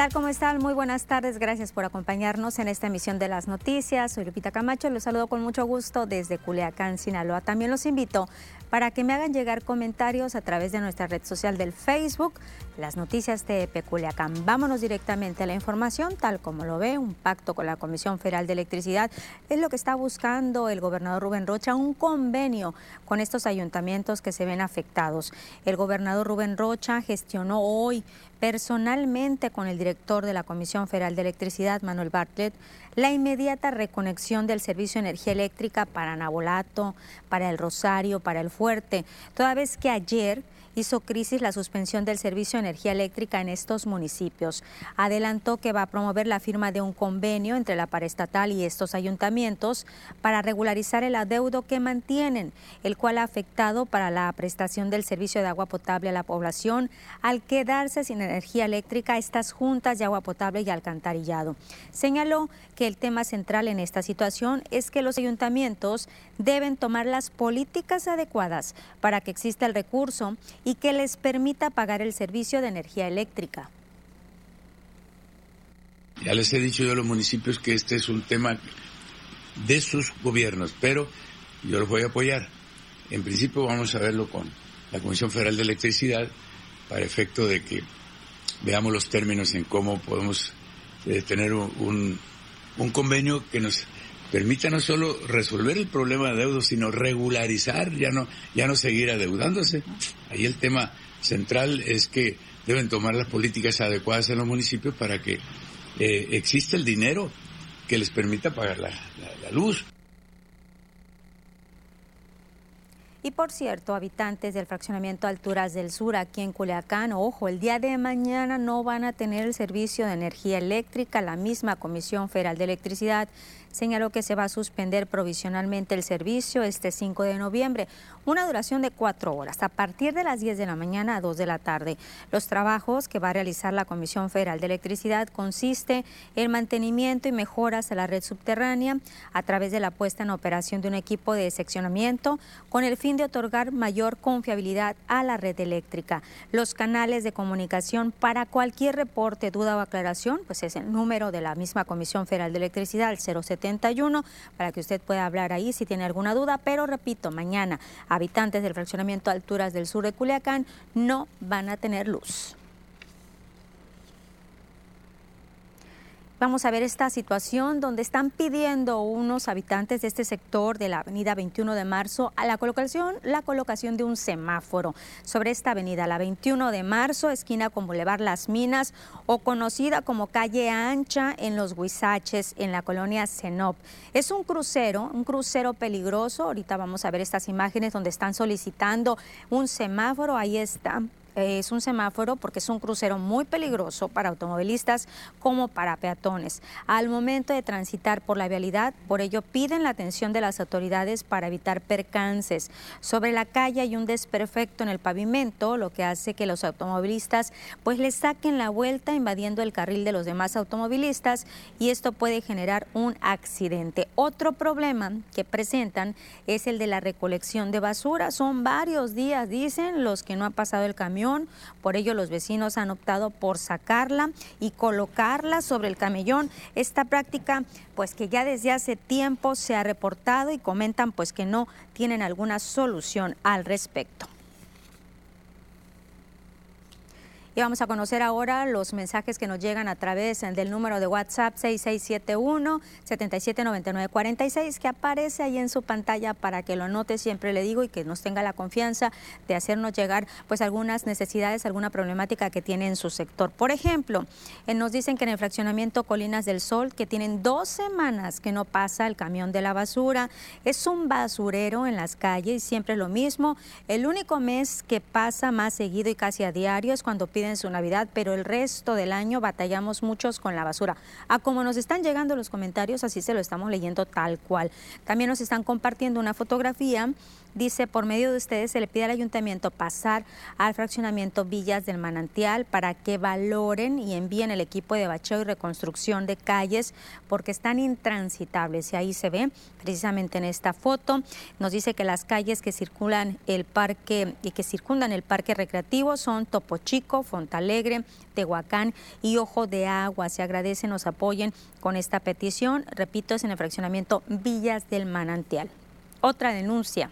tal? ¿Cómo están? Muy buenas tardes. Gracias por acompañarnos en esta emisión de las noticias. Soy Lupita Camacho. Los saludo con mucho gusto desde Culiacán, Sinaloa. También los invito para que me hagan llegar comentarios a través de nuestra red social del Facebook, las noticias de Peculiacán. Vámonos directamente a la información, tal como lo ve, un pacto con la Comisión Federal de Electricidad es lo que está buscando el gobernador Rubén Rocha, un convenio con estos ayuntamientos que se ven afectados. El gobernador Rubén Rocha gestionó hoy personalmente con el director de la Comisión Federal de Electricidad, Manuel Bartlett, la inmediata reconexión del servicio de energía eléctrica para Nabolato, para el Rosario, para el Fuerte, toda vez que ayer hizo crisis la suspensión del servicio de energía eléctrica en estos municipios. Adelantó que va a promover la firma de un convenio entre la paraestatal y estos ayuntamientos para regularizar el adeudo que mantienen, el cual ha afectado para la prestación del servicio de agua potable a la población al quedarse sin energía eléctrica estas juntas de agua potable y alcantarillado. Señaló que el tema central en esta situación es que los ayuntamientos deben tomar las políticas adecuadas para que exista el recurso y que les permita pagar el servicio de energía eléctrica. Ya les he dicho yo a los municipios que este es un tema de sus gobiernos, pero yo los voy a apoyar. En principio vamos a verlo con la Comisión Federal de Electricidad para efecto de que veamos los términos en cómo podemos eh, tener un, un convenio que nos permita no solo resolver el problema de deudos, sino regularizar, ya no, ya no seguir adeudándose. Ahí el tema central es que deben tomar las políticas adecuadas en los municipios para que eh, exista el dinero que les permita pagar la luz. Y por cierto, habitantes del fraccionamiento Alturas del Sur aquí en Culiacán, ojo, el día de mañana no van a tener el servicio de energía eléctrica. La misma Comisión Federal de Electricidad señaló que se va a suspender provisionalmente el servicio este 5 de noviembre, una duración de cuatro horas, a partir de las 10 de la mañana a 2 de la tarde. Los trabajos que va a realizar la Comisión Federal de Electricidad consiste en mantenimiento y mejoras a la red subterránea a través de la puesta en operación de un equipo de seccionamiento con el fin de otorgar mayor confiabilidad a la red eléctrica. Los canales de comunicación para cualquier reporte, duda o aclaración, pues es el número de la misma Comisión Federal de Electricidad, el 070 para que usted pueda hablar ahí si tiene alguna duda. Pero repito, mañana habitantes del fraccionamiento Alturas del Sur de Culiacán no van a tener luz. Vamos a ver esta situación donde están pidiendo unos habitantes de este sector de la avenida 21 de marzo a la colocación, la colocación de un semáforo sobre esta avenida, la 21 de marzo, esquina con Boulevard Las Minas o conocida como calle ancha en los Huizaches, en la colonia Cenop. Es un crucero, un crucero peligroso. Ahorita vamos a ver estas imágenes donde están solicitando un semáforo. Ahí está es un semáforo porque es un crucero muy peligroso para automovilistas como para peatones. Al momento de transitar por la vialidad, por ello piden la atención de las autoridades para evitar percances. Sobre la calle hay un desperfecto en el pavimento, lo que hace que los automovilistas pues les saquen la vuelta invadiendo el carril de los demás automovilistas y esto puede generar un accidente. Otro problema que presentan es el de la recolección de basura. Son varios días, dicen, los que no ha pasado el camión por ello los vecinos han optado por sacarla y colocarla sobre el camellón. Esta práctica pues que ya desde hace tiempo se ha reportado y comentan pues que no tienen alguna solución al respecto. Y vamos a conocer ahora los mensajes que nos llegan a través del número de WhatsApp 6671-779946 que aparece ahí en su pantalla para que lo anote, siempre le digo, y que nos tenga la confianza de hacernos llegar pues algunas necesidades, alguna problemática que tiene en su sector. Por ejemplo, eh, nos dicen que en el fraccionamiento Colinas del Sol, que tienen dos semanas que no pasa el camión de la basura, es un basurero en las calles, siempre lo mismo. El único mes que pasa más seguido y casi a diario es cuando en su Navidad, pero el resto del año batallamos muchos con la basura. A como nos están llegando los comentarios, así se lo estamos leyendo tal cual. También nos están compartiendo una fotografía Dice, por medio de ustedes se le pide al ayuntamiento pasar al fraccionamiento Villas del Manantial para que valoren y envíen el equipo de bacheo y reconstrucción de calles porque están intransitables. Y ahí se ve precisamente en esta foto. Nos dice que las calles que circulan el parque y que circundan el parque recreativo son Topo Chico, Fontalegre, Tehuacán y Ojo de Agua. Se agradece nos apoyen con esta petición. Repito, es en el fraccionamiento Villas del Manantial. Otra denuncia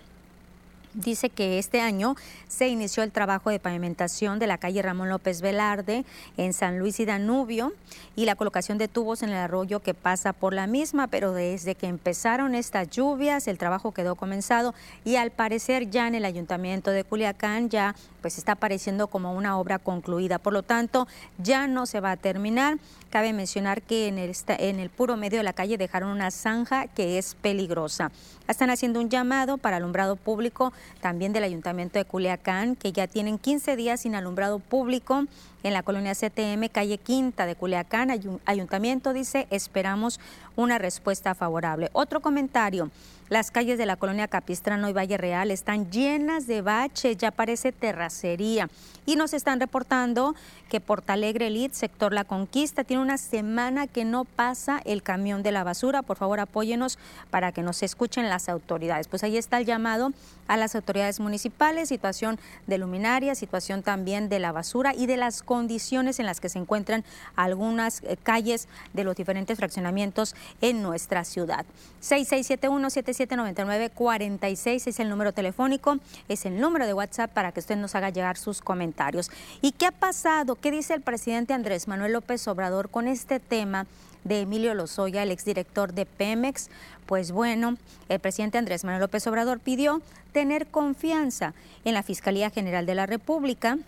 dice que este año se inició el trabajo de pavimentación de la calle Ramón López Velarde en San Luis y Danubio y la colocación de tubos en el arroyo que pasa por la misma, pero desde que empezaron estas lluvias el trabajo quedó comenzado y al parecer ya en el ayuntamiento de Culiacán ya pues está pareciendo como una obra concluida. Por lo tanto, ya no se va a terminar. Cabe mencionar que en el, en el puro medio de la calle dejaron una zanja que es peligrosa. Están haciendo un llamado para alumbrado público también del Ayuntamiento de Culiacán, que ya tienen 15 días sin alumbrado público en la colonia CTM, calle Quinta de Culiacán. Ayuntamiento dice, esperamos una respuesta favorable. Otro comentario. Las calles de la colonia Capistrano y Valle Real están llenas de baches, ya parece terracería. Y nos están reportando que Portalegre Elite, sector La Conquista, tiene una semana que no pasa el camión de la basura. Por favor, apóyenos para que nos escuchen las autoridades. Pues ahí está el llamado a las autoridades municipales, situación de luminaria, situación también de la basura y de las condiciones en las que se encuentran algunas eh, calles de los diferentes fraccionamientos en nuestra ciudad. 6671 46 es el número telefónico, es el número de WhatsApp para que usted nos haga llegar sus comentarios. ¿Y qué ha pasado? ¿Qué dice el presidente Andrés Manuel López Obrador con este tema? de Emilio Lozoya, el exdirector de Pemex. Pues bueno, el presidente Andrés Manuel López Obrador pidió tener confianza en la Fiscalía General de la República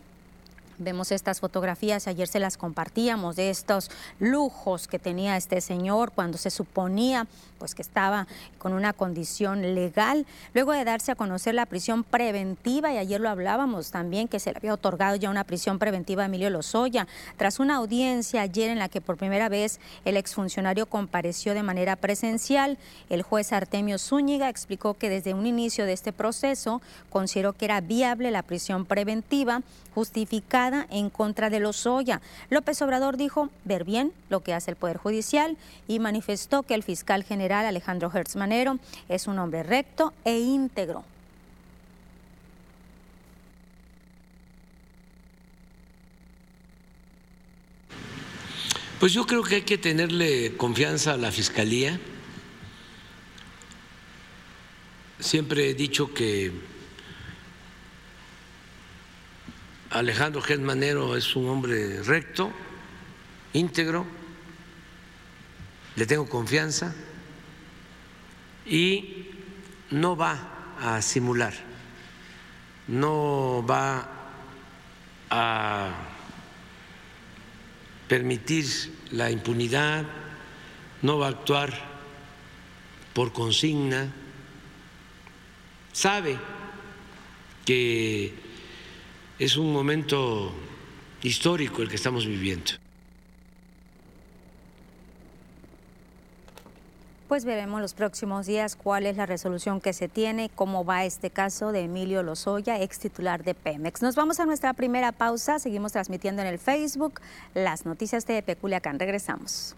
Vemos estas fotografías, ayer se las compartíamos, de estos lujos que tenía este señor cuando se suponía pues que estaba con una condición legal. Luego de darse a conocer la prisión preventiva, y ayer lo hablábamos también, que se le había otorgado ya una prisión preventiva a Emilio Lozoya, tras una audiencia ayer en la que por primera vez el exfuncionario compareció de manera presencial, el juez Artemio Zúñiga explicó que desde un inicio de este proceso consideró que era viable la prisión preventiva justificada en contra de Lozoya. López Obrador dijo ver bien lo que hace el Poder Judicial y manifestó que el fiscal general Alejandro Hertz Manero es un hombre recto e íntegro. Pues yo creo que hay que tenerle confianza a la Fiscalía. Siempre he dicho que Alejandro Manero es un hombre recto, íntegro, le tengo confianza y no va a simular, no va a permitir la impunidad, no va a actuar por consigna, sabe que es un momento histórico el que estamos viviendo. Pues veremos los próximos días cuál es la resolución que se tiene, cómo va este caso de Emilio Lozoya, ex titular de Pemex. Nos vamos a nuestra primera pausa, seguimos transmitiendo en el Facebook las noticias de Peculiacán. Regresamos.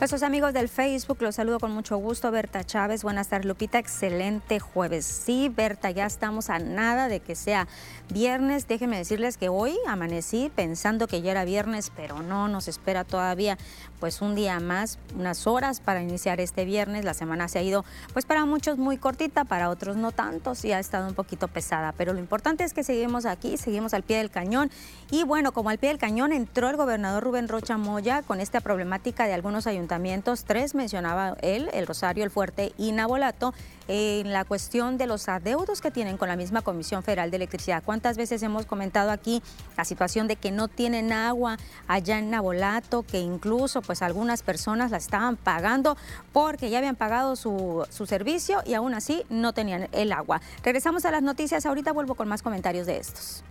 Nuestros amigos del Facebook, los saludo con mucho gusto. Berta Chávez, buenas tardes, Lupita. Excelente jueves. Sí, Berta, ya estamos a nada de que sea viernes. Déjenme decirles que hoy amanecí pensando que ya era viernes, pero no, nos espera todavía pues un día más, unas horas para iniciar este viernes. La semana se ha ido, pues para muchos muy cortita, para otros no tanto, sí ha estado un poquito pesada. Pero lo importante es que seguimos aquí, seguimos al pie del cañón. Y bueno, como al pie del cañón entró el gobernador Rubén Rocha Moya con esta problemática de algunos ayuntamientos tres mencionaba él, el Rosario, el Fuerte y Nabolato, en la cuestión de los adeudos que tienen con la misma Comisión Federal de Electricidad. ¿Cuántas veces hemos comentado aquí la situación de que no tienen agua allá en Nabolato, que incluso pues algunas personas la estaban pagando porque ya habían pagado su servicio y aún así no tenían el agua? Regresamos a las noticias, ahorita vuelvo con más comentarios de estos.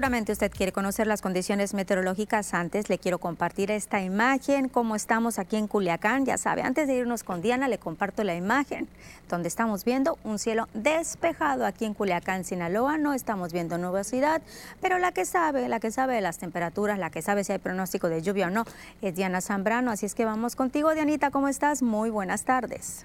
Seguramente usted quiere conocer las condiciones meteorológicas. Antes le quiero compartir esta imagen, cómo estamos aquí en Culiacán. Ya sabe, antes de irnos con Diana, le comparto la imagen donde estamos viendo un cielo despejado aquí en Culiacán, Sinaloa. No estamos viendo nubosidad, pero la que sabe, la que sabe de las temperaturas, la que sabe si hay pronóstico de lluvia o no, es Diana Zambrano. Así es que vamos contigo, Dianita. ¿Cómo estás? Muy buenas tardes.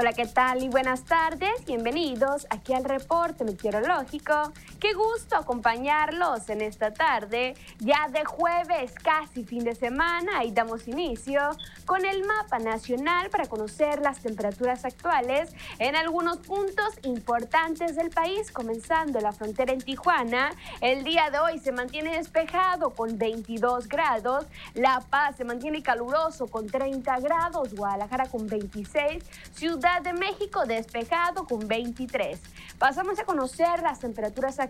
Hola, ¿qué tal? Y buenas tardes. Bienvenidos aquí al reporte meteorológico. Qué gusto acompañarlos en esta tarde, ya de jueves, casi fin de semana, y damos inicio con el mapa nacional para conocer las temperaturas actuales en algunos puntos importantes del país, comenzando la frontera en Tijuana. El día de hoy se mantiene despejado con 22 grados, La Paz se mantiene caluroso con 30 grados, Guadalajara con 26, Ciudad de México despejado con 23. Pasamos a conocer las temperaturas actuales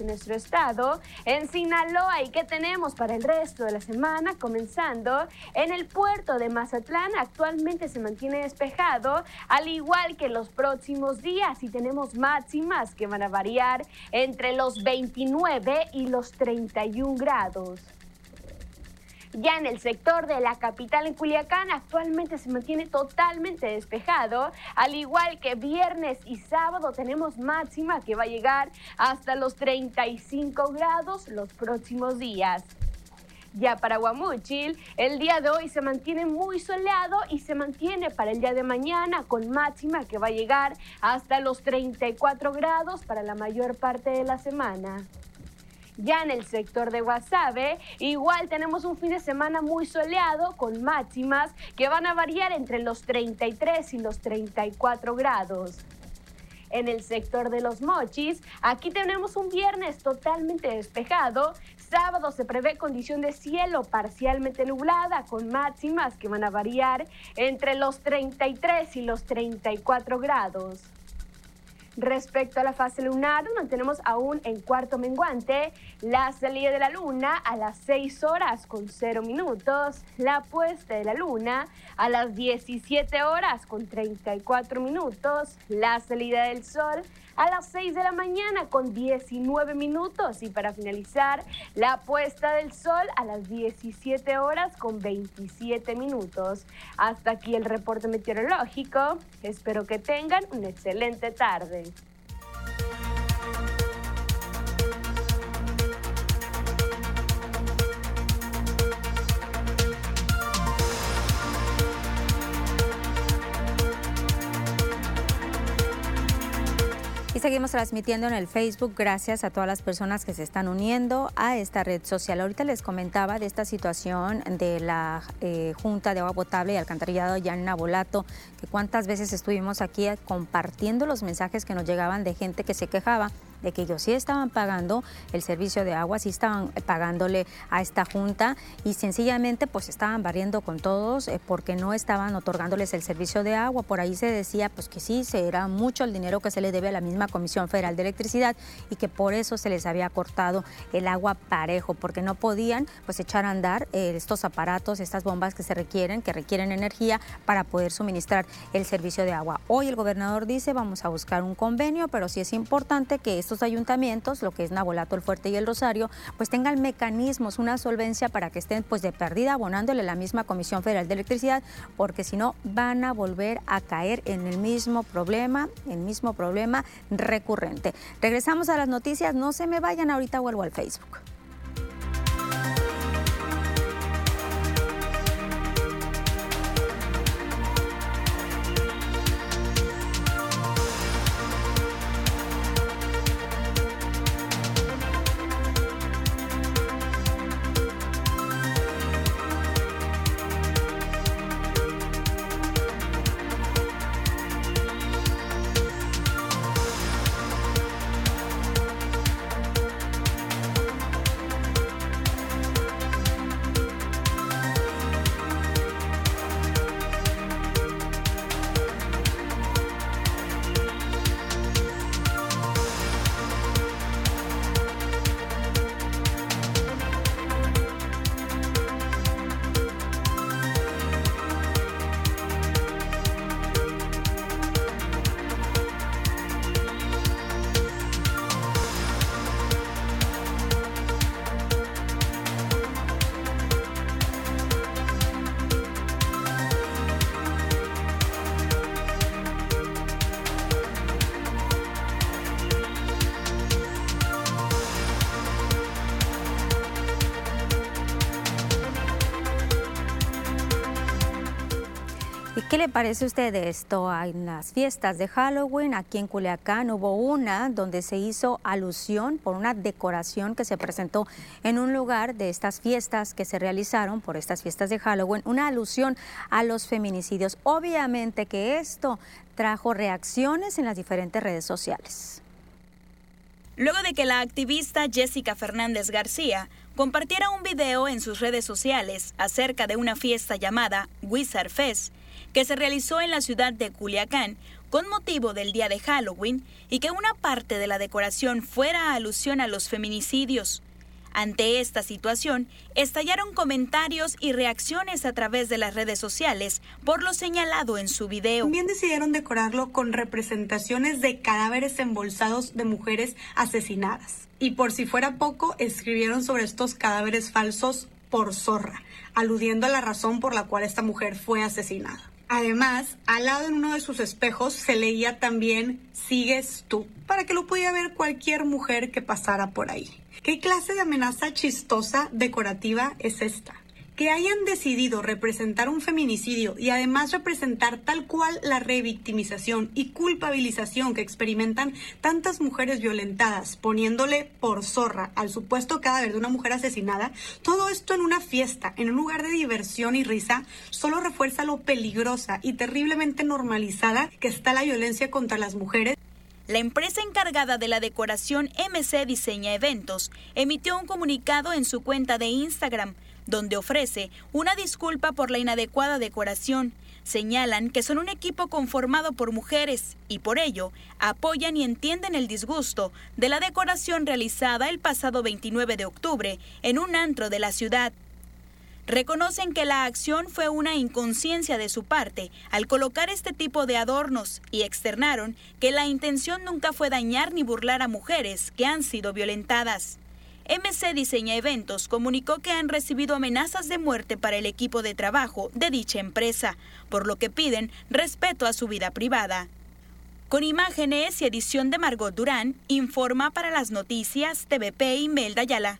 en nuestro estado. En Sinaloa, ¿y qué tenemos para el resto de la semana? Comenzando en el puerto de Mazatlán, actualmente se mantiene despejado, al igual que los próximos días, y tenemos máximas que van a variar entre los 29 y los 31 grados. Ya en el sector de la capital en Culiacán actualmente se mantiene totalmente despejado, al igual que viernes y sábado tenemos máxima que va a llegar hasta los 35 grados los próximos días. Ya para Guamuchil, el día de hoy se mantiene muy soleado y se mantiene para el día de mañana con máxima que va a llegar hasta los 34 grados para la mayor parte de la semana. Ya en el sector de Guasave, igual tenemos un fin de semana muy soleado con máximas que van a variar entre los 33 y los 34 grados. En el sector de los mochis, aquí tenemos un viernes totalmente despejado. Sábado se prevé condición de cielo parcialmente nublada con máximas que van a variar entre los 33 y los 34 grados. Respecto a la fase lunar, mantenemos aún en cuarto menguante la salida de la luna a las 6 horas con 0 minutos, la puesta de la luna a las 17 horas con 34 minutos, la salida del sol a las 6 de la mañana con 19 minutos y para finalizar la puesta del sol a las 17 horas con 27 minutos. Hasta aquí el reporte meteorológico. Espero que tengan una excelente tarde. Seguimos transmitiendo en el Facebook gracias a todas las personas que se están uniendo a esta red social. Ahorita les comentaba de esta situación de la eh, Junta de Agua Potable y Alcantarillado ya en que cuántas veces estuvimos aquí compartiendo los mensajes que nos llegaban de gente que se quejaba de que ellos sí estaban pagando el servicio de agua, sí estaban pagándole a esta junta y sencillamente pues estaban barriendo con todos eh, porque no estaban otorgándoles el servicio de agua. Por ahí se decía pues que sí, era mucho el dinero que se le debe a la misma Comisión Federal de Electricidad y que por eso se les había cortado el agua parejo, porque no podían pues echar a andar eh, estos aparatos, estas bombas que se requieren, que requieren energía para poder suministrar el servicio de agua. Hoy el gobernador dice vamos a buscar un convenio, pero sí es importante que estos ayuntamientos, lo que es Nabolato, el Fuerte y el Rosario, pues tengan mecanismos, una solvencia para que estén pues de perdida abonándole la misma Comisión Federal de Electricidad, porque si no van a volver a caer en el mismo problema, el mismo problema recurrente. Regresamos a las noticias, no se me vayan, ahorita vuelvo al Facebook. ¿Qué le parece a usted esto? Hay las fiestas de Halloween, aquí en Culiacán hubo una donde se hizo alusión por una decoración que se presentó en un lugar de estas fiestas que se realizaron por estas fiestas de Halloween, una alusión a los feminicidios. Obviamente que esto trajo reacciones en las diferentes redes sociales. Luego de que la activista Jessica Fernández García compartiera un video en sus redes sociales acerca de una fiesta llamada Wizard Fest, que se realizó en la ciudad de Culiacán con motivo del día de Halloween y que una parte de la decoración fuera alusión a los feminicidios. Ante esta situación, estallaron comentarios y reacciones a través de las redes sociales por lo señalado en su video. También decidieron decorarlo con representaciones de cadáveres embolsados de mujeres asesinadas. Y por si fuera poco, escribieron sobre estos cadáveres falsos por zorra, aludiendo a la razón por la cual esta mujer fue asesinada. Además, al lado en uno de sus espejos se leía también Sigues tú, para que lo pudiera ver cualquier mujer que pasara por ahí. ¿Qué clase de amenaza chistosa decorativa es esta? Que hayan decidido representar un feminicidio y además representar tal cual la revictimización y culpabilización que experimentan tantas mujeres violentadas, poniéndole por zorra al supuesto cadáver de una mujer asesinada, todo esto en una fiesta, en un lugar de diversión y risa, solo refuerza lo peligrosa y terriblemente normalizada que está la violencia contra las mujeres. La empresa encargada de la decoración MC Diseña Eventos emitió un comunicado en su cuenta de Instagram donde ofrece una disculpa por la inadecuada decoración. Señalan que son un equipo conformado por mujeres y por ello apoyan y entienden el disgusto de la decoración realizada el pasado 29 de octubre en un antro de la ciudad. Reconocen que la acción fue una inconsciencia de su parte al colocar este tipo de adornos y externaron que la intención nunca fue dañar ni burlar a mujeres que han sido violentadas. MC Diseña Eventos comunicó que han recibido amenazas de muerte para el equipo de trabajo de dicha empresa, por lo que piden respeto a su vida privada. Con imágenes y edición de Margot Durán, informa para las noticias TVP y Melda Yala.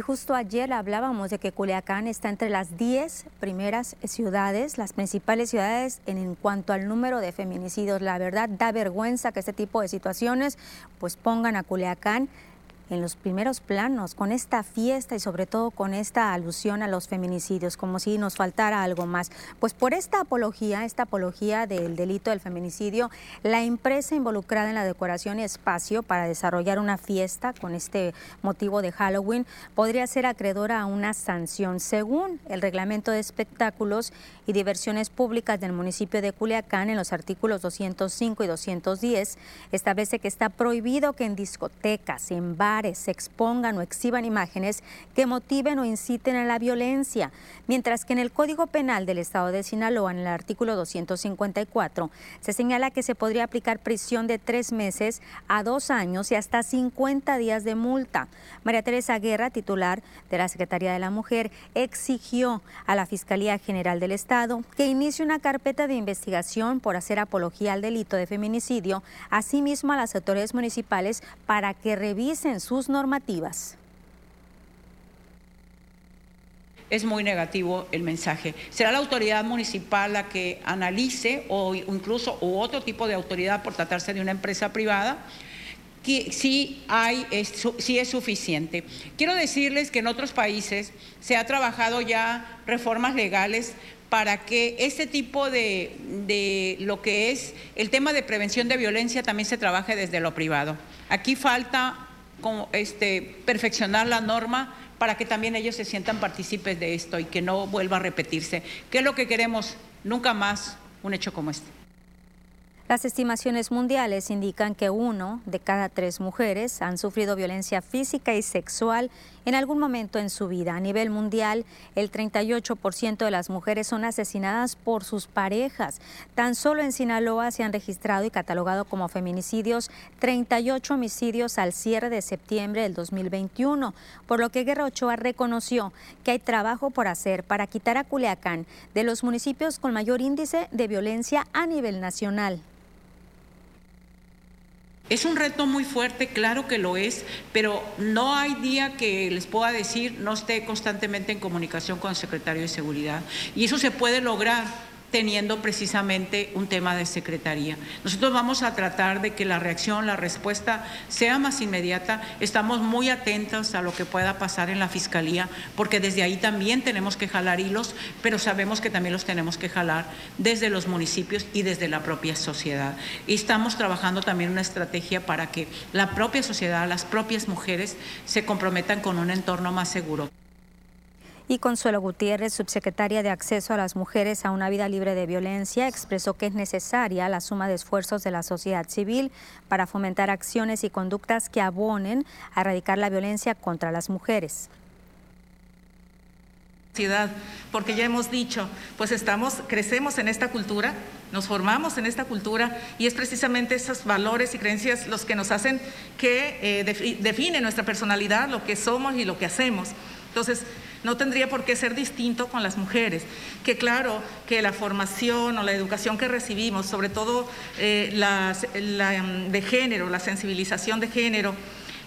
Y justo ayer hablábamos de que Culiacán está entre las 10 primeras ciudades, las principales ciudades en, cuanto al número de feminicidios. La verdad da vergüenza que este tipo de situaciones pues pongan a Culiacán en los primeros planos con esta fiesta y sobre todo con esta alusión a los feminicidios, como si nos faltara algo más. Pues por esta apología, esta apología del delito del feminicidio, la empresa involucrada en la decoración y espacio para desarrollar una fiesta con este motivo de Halloween podría ser acreedora a una sanción. Según el reglamento de espectáculos y diversiones públicas del municipio de Culiacán, en los artículos 205 y 210, establece que está prohibido que en discotecas, en bares, se expongan o exhiban imágenes que motiven o inciten a la violencia, mientras que en el Código Penal del Estado de Sinaloa, en el artículo 254, se señala que se podría aplicar prisión de tres meses a dos años y hasta 50 días de multa. María Teresa Guerra, titular de la Secretaría de la Mujer, exigió a la Fiscalía General del Estado que inicie una carpeta de investigación por hacer apología al delito de feminicidio, asimismo a las autoridades municipales para que revisen sus normativas. es muy negativo el mensaje. Será la autoridad municipal la que analice o incluso u otro tipo de autoridad por tratarse de una empresa privada que sí, hay, es, es suficiente. Quiero decirles que en otros países se ha trabajado ya reformas legales para que este tipo de, de, lo que es el tema de prevención de violencia también se trabaje desde lo privado. Aquí falta este, perfeccionar la norma para que también ellos se sientan partícipes de esto y que no vuelva a repetirse. ¿Qué es lo que queremos? Nunca más un hecho como este. Las estimaciones mundiales indican que uno de cada tres mujeres han sufrido violencia física y sexual en algún momento en su vida. A nivel mundial, el 38% de las mujeres son asesinadas por sus parejas. Tan solo en Sinaloa se han registrado y catalogado como feminicidios 38 homicidios al cierre de septiembre del 2021, por lo que Guerra Ochoa reconoció que hay trabajo por hacer para quitar a Culiacán de los municipios con mayor índice de violencia a nivel nacional Es un reto muy fuerte, claro que lo es, pero no hay día que les pueda decir no esté constantemente en comunicación con el secretario de Seguridad. Y eso se puede lograr teniendo precisamente un tema de secretaría. Nosotros vamos a tratar de que la reacción, la respuesta sea más inmediata. Estamos muy atentos a lo que pueda pasar en la Fiscalía, porque desde ahí también tenemos que jalar hilos, pero sabemos que también los tenemos que jalar desde los municipios y desde la propia sociedad. Y estamos trabajando también una estrategia para que la propia sociedad, las propias mujeres se comprometan con un entorno más seguro y Consuelo Gutiérrez, subsecretaria de Acceso a las Mujeres a una vida libre de violencia, expresó que es necesaria la suma de esfuerzos de la sociedad civil para fomentar acciones y conductas que abonen a erradicar la violencia contra las mujeres porque ya hemos dicho, pues estamos, crecemos en esta cultura, nos formamos en esta cultura y es precisamente esos valores y creencias los que nos hacen que eh, define nuestra personalidad, lo que somos y lo que hacemos. Entonces, no tendría por qué ser distinto con las mujeres. Que claro que la formación o la educación que recibimos, sobre todo eh, la, mm, de género, la sensibilización de género,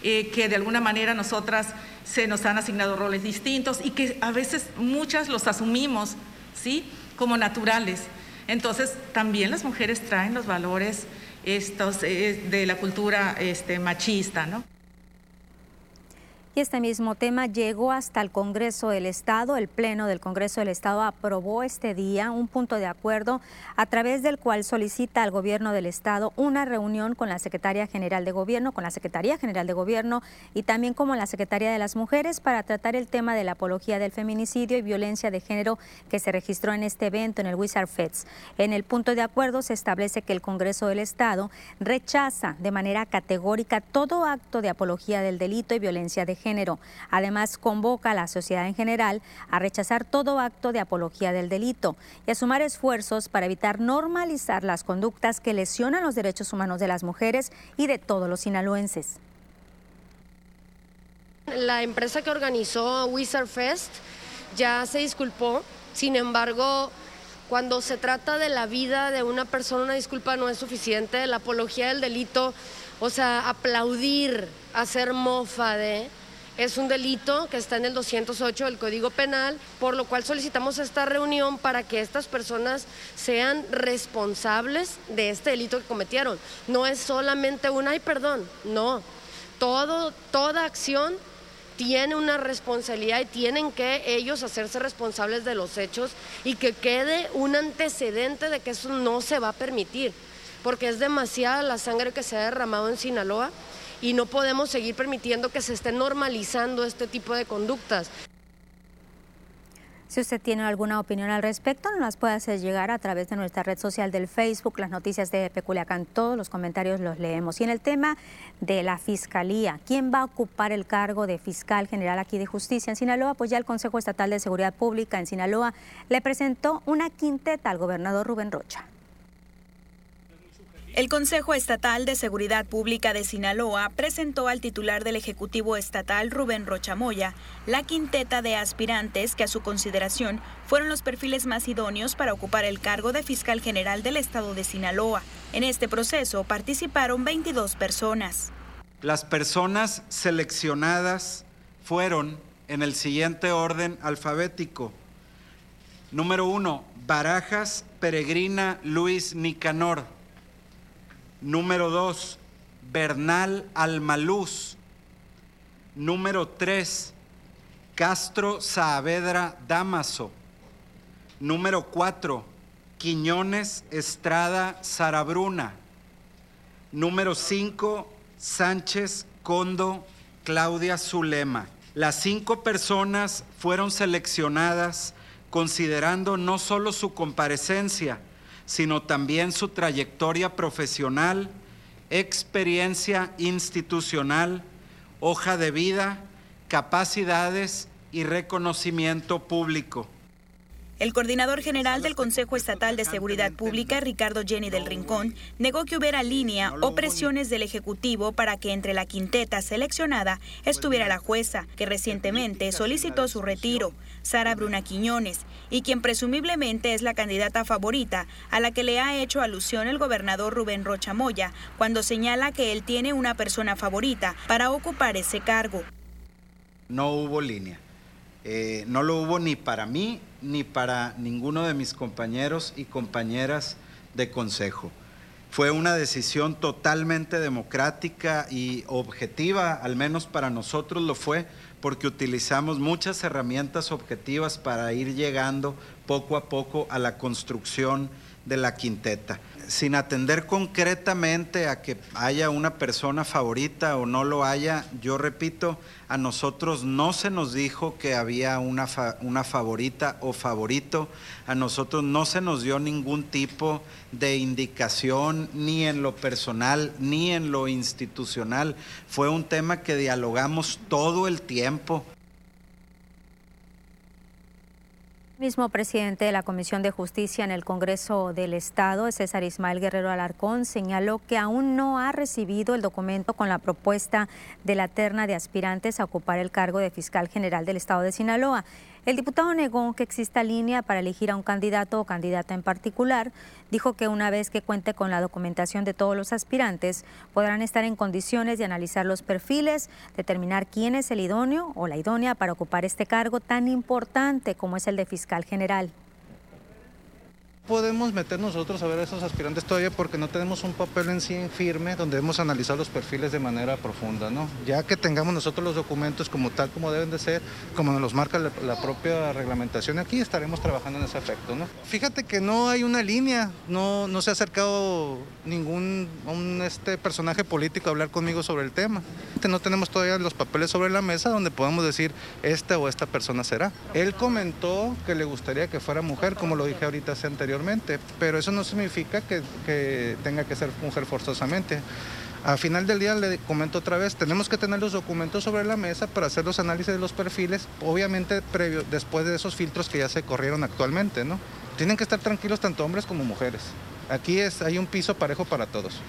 eh, que de alguna manera nosotras se nos han asignado roles distintos y que a veces muchas los asumimos, ¿sí? Como naturales. Entonces, también las mujeres traen los valores estos, eh, de la cultura este, machista, ¿no? Y este mismo tema llegó hasta el Congreso del Estado. El Pleno del Congreso del Estado aprobó este día un punto de acuerdo a través del cual solicita al Gobierno del Estado una reunión con la Secretaría General de Gobierno, con la Secretaría General de Gobierno y también como la Secretaría de las Mujeres para tratar el tema de la apología del feminicidio y violencia de género que se registró en este evento en el Wizard Feds. En el punto de acuerdo se establece que el Congreso del Estado rechaza de manera categórica todo acto de apología del delito y violencia de género género. Además, convoca a la sociedad en general a rechazar todo acto de apología del delito y a sumar esfuerzos para evitar normalizar las conductas que lesionan los derechos humanos de las mujeres y de todos los sinaloenses. La empresa que organizó Wizard Fest ya se disculpó, sin embargo, cuando se trata de la vida de una persona, una disculpa no es suficiente. La apología del delito, o sea, aplaudir, hacer mofa de es un delito que está en el 208 del Código Penal, por lo cual solicitamos esta reunión para que estas personas sean responsables de este delito que cometieron. No es solamente un, ay, perdón, no. Todo, toda acción tiene una responsabilidad y tienen que ellos hacerse responsables de los hechos y que quede un antecedente de que eso no se va a permitir, porque es demasiada la sangre que se ha derramado en Sinaloa y no podemos seguir permitiendo que se esté normalizando este tipo de conductas. Si usted tiene alguna opinión al respecto, nos las puede hacer llegar a través de nuestra red social del Facebook, las noticias de Peculiacán, todos los comentarios los leemos. Y en el tema de la Fiscalía, ¿quién va a ocupar el cargo de fiscal general aquí de justicia en Sinaloa? Pues ya el Consejo Estatal de Seguridad Pública en Sinaloa le presentó una quinteta al gobernador Rubén Rocha. El Consejo Estatal de Seguridad Pública de Sinaloa presentó al titular del Ejecutivo Estatal, Rubén Rochamoya, la quinteta de aspirantes que a su consideración fueron los perfiles más idóneos para ocupar el cargo de fiscal general del Estado de Sinaloa. En este proceso participaron 22 personas. Las personas seleccionadas fueron en el siguiente orden alfabético. Número uno, Barajas Peregrina Luis Nicanor. Número dos, Bernal Almaluz. Número tres, Castro Saavedra Damaso. Número cuatro, Quiñones Estrada Sarabruna. Número cinco, Sánchez Condo Claudia Zulema. Las cinco personas fueron seleccionadas considerando no solo su comparecencia, sino también su trayectoria profesional, experiencia institucional, hoja de vida, capacidades y reconocimiento público. El coordinador general del Consejo Estatal de Seguridad Pública, Ricardo Jenny del Rincón, negó que hubiera línea o presiones del Ejecutivo para que entre la quinteta seleccionada estuviera la jueza, que recientemente solicitó su retiro, Sara Bruna Quiñones, y quien presumiblemente es la candidata favorita a la que le ha hecho alusión el gobernador Rubén Rocha Moya cuando señala que él tiene una persona favorita para ocupar ese cargo. No hubo línea. Eh, no lo hubo ni para mí ni para ninguno de mis compañeros y compañeras de consejo. Fue una decisión totalmente democrática y objetiva, al menos para nosotros lo fue, porque utilizamos muchas herramientas objetivas para ir llegando poco a poco a la construcción de la quinteta sin atender concretamente a que haya una persona favorita o no lo haya, yo repito, a nosotros no se nos dijo que había una, una favorita o favorito, a nosotros no se nos dio ningún tipo de indicación ni en lo personal ni en lo institucional. Fue un tema que dialogamos todo el tiempo. Mismo presidente de la Comisión de Justicia en el Congreso del Estado, César Ismael Guerrero Alarcón, señaló que aún no ha recibido el documento con la propuesta de la terna de aspirantes a ocupar el cargo de fiscal general del Estado de Sinaloa. El diputado negó que exista línea para elegir a un candidato o candidata en particular. Dijo que una vez que cuente con la documentación de todos los aspirantes, podrán estar en condiciones de analizar los perfiles, determinar quién es el idóneo o la idónea para ocupar este cargo tan importante como es el de fiscal general podemos meter nosotros a ver a esos aspirantes todavía porque no tenemos un papel en sí firme donde hemos analizado los perfiles de manera profunda, ¿no? Ya que tengamos nosotros los documentos como tal como deben de ser, como nos los marca la, propia reglamentación aquí, estaremos trabajando en ese efecto, ¿no? Fíjate que no hay una línea, no, no se ha acercado ningún este personaje político a hablar conmigo sobre el tema. No tenemos todavía los papeles sobre la mesa donde podamos decir esta o esta persona será. Él comentó que le gustaría que fuera mujer, como lo dije ahorita hace anterior pero eso no significa que, tenga que ser mujer forzosamente. A final del día le comento otra vez, tenemos que tener los documentos sobre la mesa para hacer los análisis de los perfiles, obviamente previo, después de esos filtros que ya se corrieron actualmente, ¿no? Tienen que estar tranquilos tanto hombres como mujeres. Aquí es, hay un piso parejo para todos.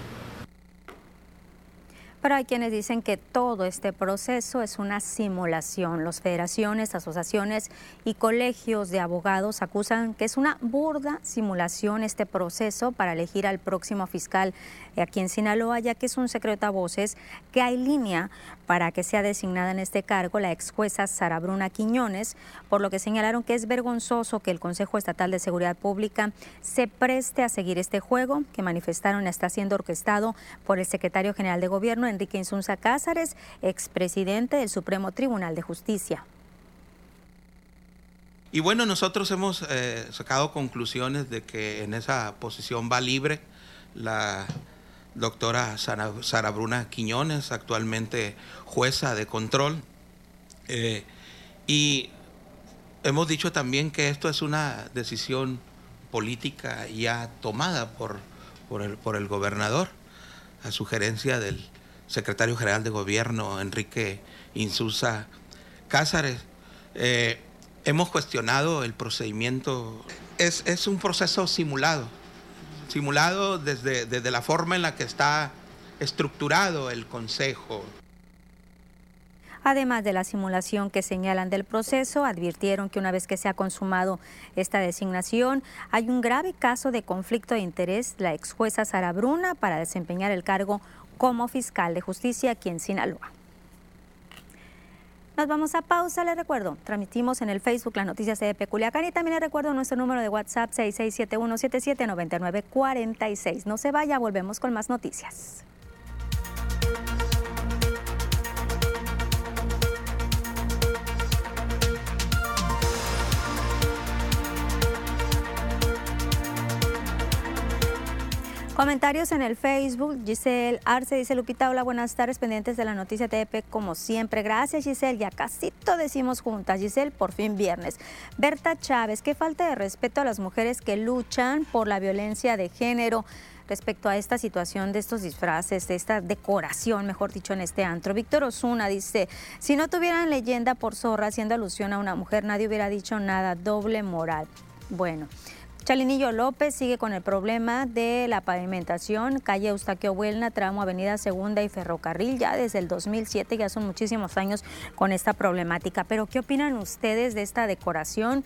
Pero hay quienes dicen que todo este proceso es una simulación. Las federaciones, asociaciones y colegios de abogados acusan que es una burda simulación este proceso para elegir al próximo fiscal aquí en Sinaloa, ya que es un secreto a voces que hay línea para que sea designada en este cargo la ex jueza Sara Bruna Quiñones, por lo que señalaron que es vergonzoso que el Consejo Estatal de Seguridad Pública se preste a seguir este juego que manifestaron está siendo orquestado por el secretario general de Gobierno, Enrique Insunza Cázares, expresidente del Supremo Tribunal de Justicia. Y bueno, nosotros hemos eh, sacado conclusiones de que en esa posición va libre la doctora Sara, Bruna Quiñones, actualmente jueza de control. Eh, y hemos dicho también que esto es una decisión política ya tomada por, por, el, por el gobernador, a sugerencia del secretario general de gobierno, Enrique Insusa Cázares. Eh, hemos cuestionado el procedimiento, es, es un proceso simulado simulado desde, desde la forma en la que está estructurado el Consejo. Además de la simulación que señalan del proceso, advirtieron que una vez que se ha consumado esta designación, hay un grave caso de conflicto de interés la ex jueza Sara Bruna para desempeñar el cargo como fiscal de justicia aquí en Sinaloa. Nos vamos a pausa, les recuerdo, transmitimos en el Facebook las noticias de Peculiacán y también les recuerdo nuestro número de WhatsApp 6671779946. No se vaya, volvemos con más noticias. Comentarios en el Facebook. Giselle Arce dice, Lupita, hola, buenas tardes, pendientes de la noticia TEP, como siempre. Gracias, Giselle. Ya casito decimos juntas. Giselle, por fin viernes. Berta Chávez, qué falta de respeto a las mujeres que luchan por la violencia de género respecto a esta situación de estos disfraces, de esta decoración, mejor dicho, en este antro. Víctor Osuna dice, si no tuvieran leyenda por zorra haciendo alusión a una mujer, nadie hubiera dicho nada, doble moral. Bueno, Chalinillo López sigue con el problema de la pavimentación, calle Eustaquio Buelna, tramo Avenida Segunda y Ferrocarril, ya desde el 2007, ya son muchísimos años con esta problemática. Pero, ¿qué opinan ustedes de esta decoración?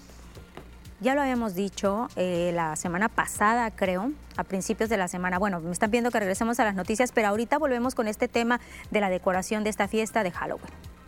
Ya lo habíamos dicho eh, la semana pasada, creo, a principios de la semana. Bueno, me están viendo que regresemos a las noticias, pero ahorita volvemos con este tema de la decoración de esta fiesta de Halloween.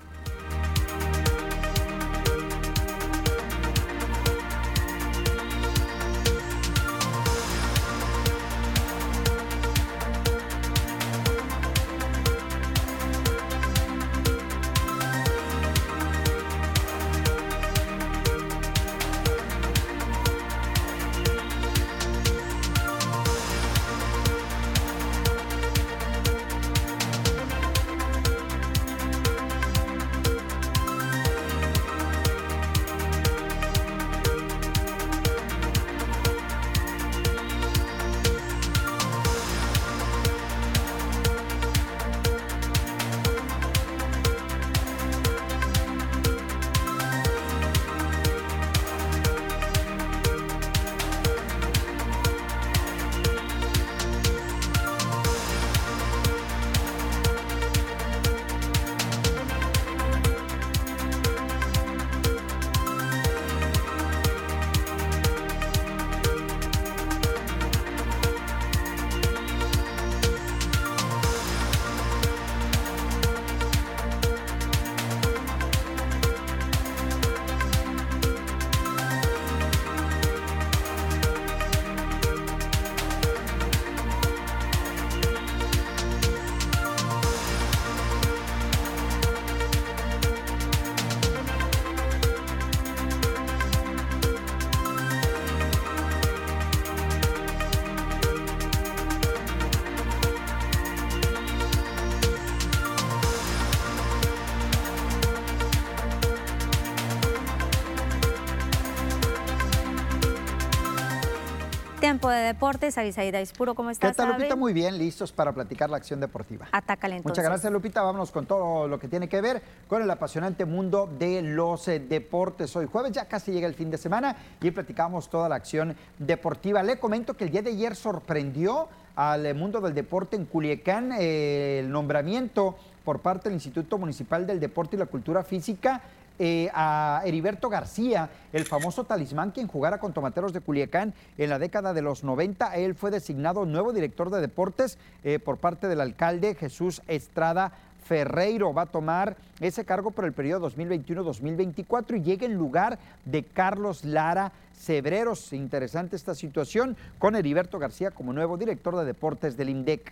Tiempo de deportes, Avisaída Ispuro, ¿cómo estás? ¿Qué tal, Lupita? Muy bien, listos para platicar la acción deportiva. Atácale entonces. Muchas gracias, Lupita. Vámonos con todo lo que tiene que ver con el apasionante mundo de los eh, deportes. Hoy jueves ya casi llega el fin de semana y platicamos toda la acción deportiva. Le comento que el día de ayer sorprendió al eh, mundo del deporte en Culiacán eh, el nombramiento por parte del Instituto Municipal del Deporte y la Cultura Física eh, a Heriberto García, el famoso talismán quien jugara con Tomateros de Culiacán en la década de los 90. Él fue designado nuevo director de deportes eh, por parte del alcalde Jesús Estrada Ferreiro va a tomar ese cargo por el periodo 2021-2024 y llega en lugar de Carlos Lara Cebreros. Interesante esta situación con Heriberto García como nuevo director de deportes del INDEC.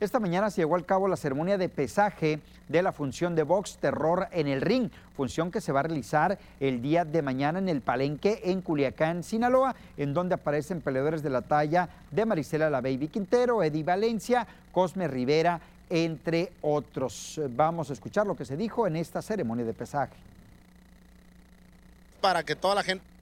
Esta mañana se llevó a cabo la ceremonia de pesaje de la función de box Terror en el Ring, función que se va a realizar el día de mañana en el Palenque en Culiacán, Sinaloa, en donde aparecen peleadores de la talla de Marisela La Baby Quintero, Eddie Valencia, Cosme Rivera, entre otros. Vamos a escuchar lo que se dijo en esta ceremonia de pesaje. Para que toda la gente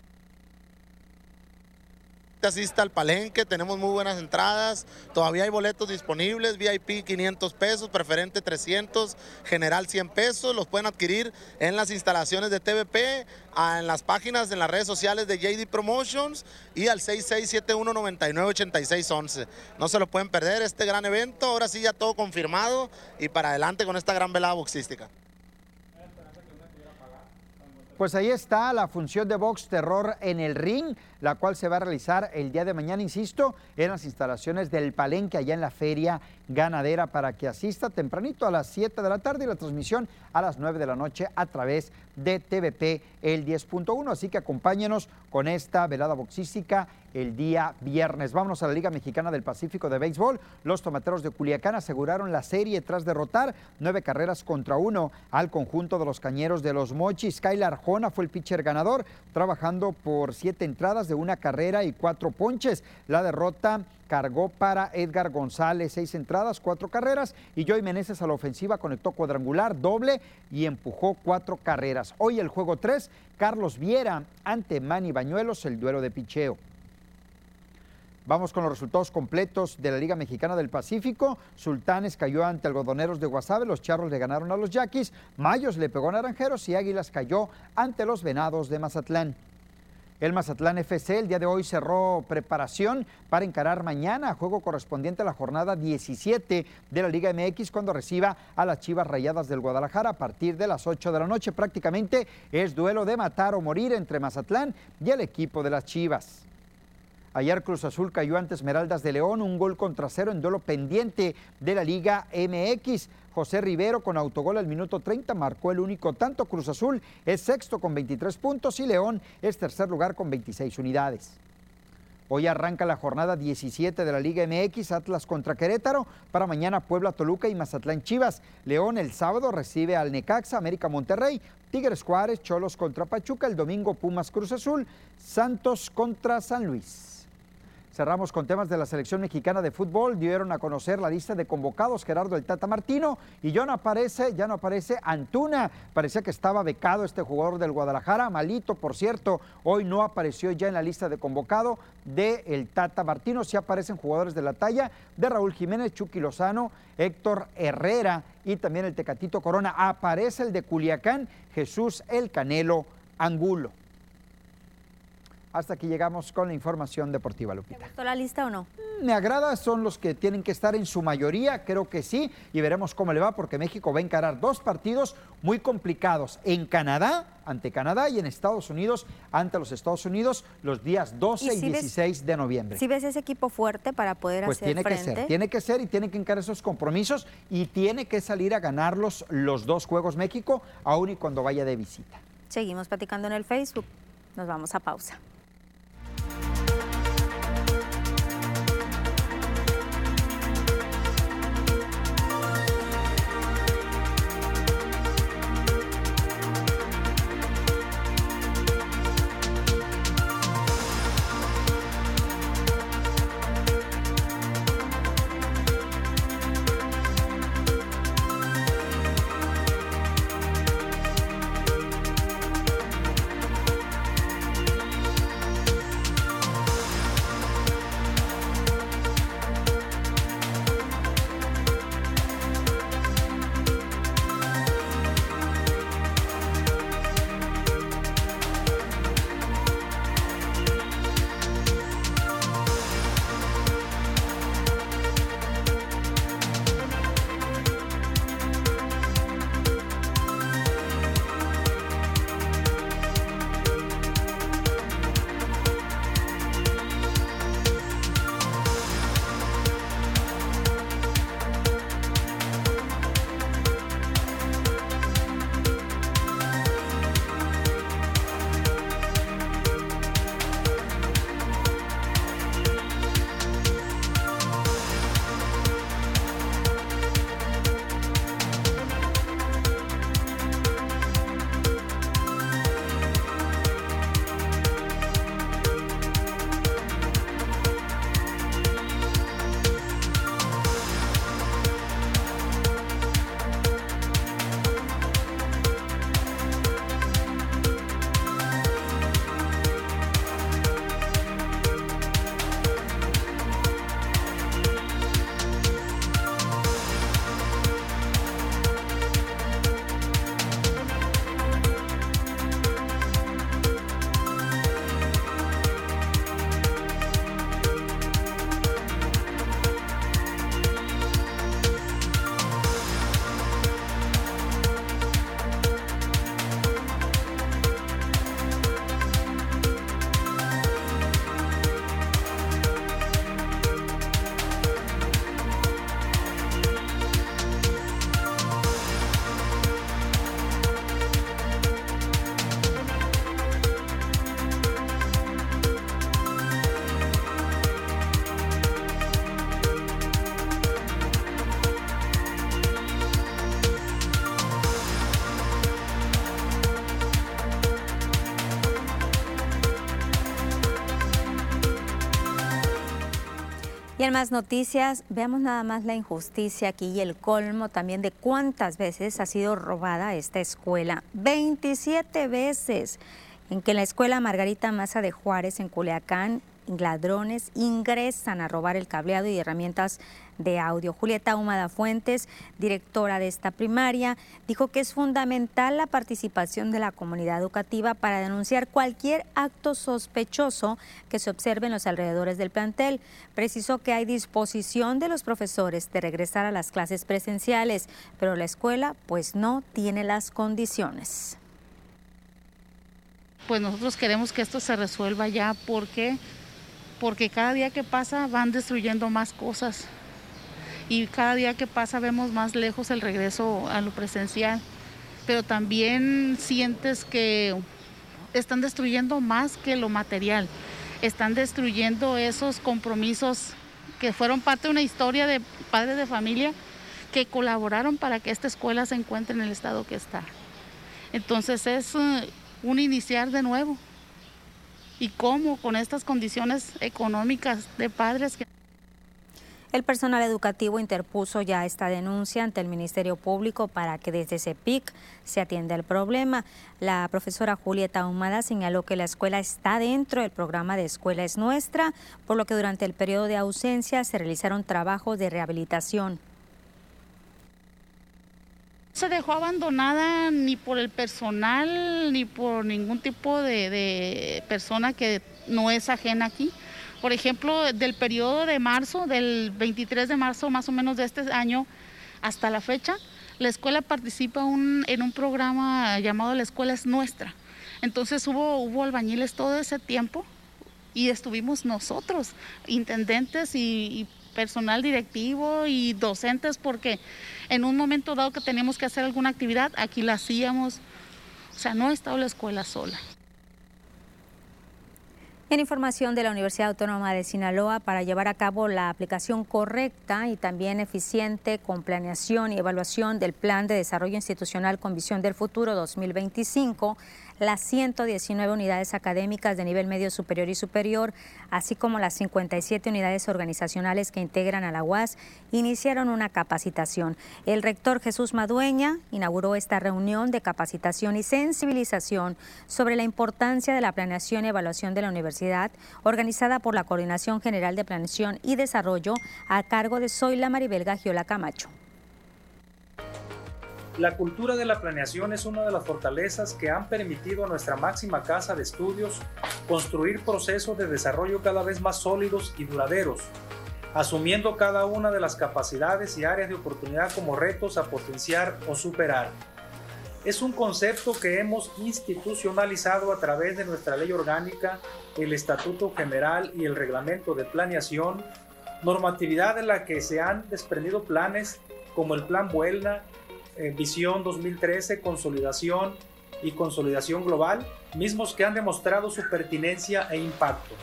asista al palenque, tenemos muy buenas entradas, todavía hay boletos disponibles, VIP 500 pesos, preferente 300, general 100 pesos, los pueden adquirir en las instalaciones de TVP, en las páginas, en las redes sociales de JD Promotions y al 6671998611. No se lo pueden perder este gran evento, ahora sí ya todo confirmado y para adelante con esta gran velada boxística. Pues ahí está la función de box terror en el ring, la cual se va a realizar el día de mañana, insisto, en las instalaciones del Palenque, allá en la feria ganadera, para que asista tempranito a las 7 de la tarde y la transmisión a las 9 de la noche a través de TVP el 10.1. Así que acompáñenos con esta velada boxística el día viernes. Vámonos a la Liga Mexicana del Pacífico de Béisbol. Los tomateros de Culiacán aseguraron la serie tras derrotar nueve carreras contra uno al conjunto de los cañeros de los Mochis. Kyle Arjona fue el pitcher ganador, trabajando por siete entradas una carrera y cuatro ponches. La derrota cargó para Edgar González, seis entradas, cuatro carreras, y Joey Meneses a la ofensiva conectó cuadrangular, doble y empujó cuatro carreras. Hoy el juego 3, Carlos Viera ante Manny Bañuelos, el duelo de picheo. Vamos con los resultados completos de la Liga Mexicana del Pacífico. Sultanes cayó ante algodoneros de Guasave, los charros le ganaron a los yaquis, Mayos le pegó a Naranjeros y Águilas cayó ante los Venados de Mazatlán. El Mazatlán FC el día de hoy cerró preparación para encarar mañana, juego correspondiente a la jornada 17 de la Liga MX cuando reciba a las Chivas Rayadas del Guadalajara a partir de las 8 de la noche. Prácticamente es duelo de matar o morir entre Mazatlán y el equipo de las Chivas. Ayer Cruz Azul cayó ante Esmeraldas de León, un gol contra cero en duelo pendiente de la Liga MX. José Rivero con autogol al minuto 30 marcó el único tanto. Cruz Azul es sexto con 23 puntos y León es tercer lugar con 26 unidades. Hoy arranca la jornada 17 de la Liga MX, Atlas contra Querétaro, para mañana Puebla, Toluca y Mazatlán Chivas. León el sábado recibe al Necaxa, América Monterrey, Tigres Juárez, Cholos contra Pachuca, el domingo Pumas Cruz Azul, Santos contra San Luis. Cerramos con temas de la selección mexicana de fútbol. Dieron a conocer la lista de convocados Gerardo el Tata Martino y ya no aparece, ya no aparece Antuna. Parecía que estaba becado este jugador del Guadalajara, malito, por cierto. Hoy no apareció ya en la lista de convocado de el Tata Martino. Sí aparecen jugadores de la talla de Raúl Jiménez, Chucky Lozano, Héctor Herrera y también el Tecatito Corona. Aparece el de Culiacán, Jesús El Canelo Angulo. Hasta aquí llegamos con la información deportiva, Lupita. ¿Te gustó la lista o no? Mm, me agrada, son los que tienen que estar en su mayoría, creo que sí, y veremos cómo le va, porque México va a encarar dos partidos muy complicados. En Canadá, ante Canadá, y en Estados Unidos, ante los Estados Unidos, los días 12 y, 16 de noviembre. Si ves ese equipo fuerte para poder pues hacer tiene frente. que ser, tiene que ser y tiene que encarar esos compromisos y tiene que salir a ganarlos los dos Juegos México, aún y cuando vaya de visita. Seguimos platicando en el Facebook. Nos vamos a pausa. Y en más noticias, veamos nada más la injusticia aquí y el colmo también de cuántas veces ha sido robada esta escuela. 27 veces en que la escuela Margarita Maza de Juárez en Culiacán ladrones ingresan a robar el cableado y herramientas de audio. Julieta Humada Fuentes, directora de esta primaria, dijo que es fundamental la participación de la comunidad educativa para denunciar cualquier acto sospechoso que se observe en los alrededores del plantel. Precisó que hay disposición de los profesores de regresar a las clases presenciales, pero la escuela pues no tiene las condiciones. Pues nosotros queremos que esto se resuelva ya porque porque cada día que pasa van destruyendo más cosas y cada día que pasa vemos más lejos el regreso a lo presencial, pero también sientes que están destruyendo más que lo material, están destruyendo esos compromisos que fueron parte de una historia de padres de familia que colaboraron para que esta escuela se encuentre en el estado que está. Entonces es eh, un iniciar de nuevo. ¿Y cómo? Con estas condiciones económicas de padres. El personal educativo interpuso ya esta denuncia ante el Ministerio Público para que desde CEPIC se atienda el problema. La profesora Julieta Humada señaló que la escuela está dentro del programa de Escuela es Nuestra, por lo que durante el periodo de ausencia se realizaron trabajos de rehabilitación. Se dejó abandonada ni por el personal ni por ningún tipo de, de persona que no es ajena aquí. Por ejemplo, del periodo de marzo, del 23 de marzo más o menos de este año hasta la fecha, la escuela participa en un programa llamado La Escuela es Nuestra. Entonces hubo, hubo albañiles todo ese tiempo y estuvimos nosotros, intendentes y, y personal directivo y docentes, porque en un momento dado que teníamos que hacer alguna actividad, aquí la hacíamos. O sea, no ha estado la escuela sola. En información de la Universidad Autónoma de Sinaloa, para llevar a cabo la aplicación correcta y también eficiente con planeación y evaluación del Plan de Desarrollo Institucional con Visión del Futuro 2025, las 119 unidades académicas de nivel medio superior y superior, así como las 57 unidades organizacionales que integran a la UAS, iniciaron una capacitación. El rector Jesús Madueña inauguró esta reunión de capacitación y sensibilización sobre la importancia de la planeación y evaluación de la universidad, organizada por la Coordinación General de Planeación y Desarrollo a cargo de Zoila Maribelga Giola Camacho. La cultura de la planeación es una de las fortalezas que han permitido a nuestra máxima casa de estudios construir procesos de desarrollo cada vez más sólidos y duraderos, asumiendo cada una de las capacidades y áreas de oportunidad como retos a potenciar o superar. Es un concepto que hemos institucionalizado a través de nuestra ley orgánica, el Estatuto General y el Reglamento de Planeación, normatividad de la que se han desprendido planes como el Plan Buelna, eh, Visión 2013, Consolidación y Consolidación Global, mismos que han demostrado su pertinencia e impacto.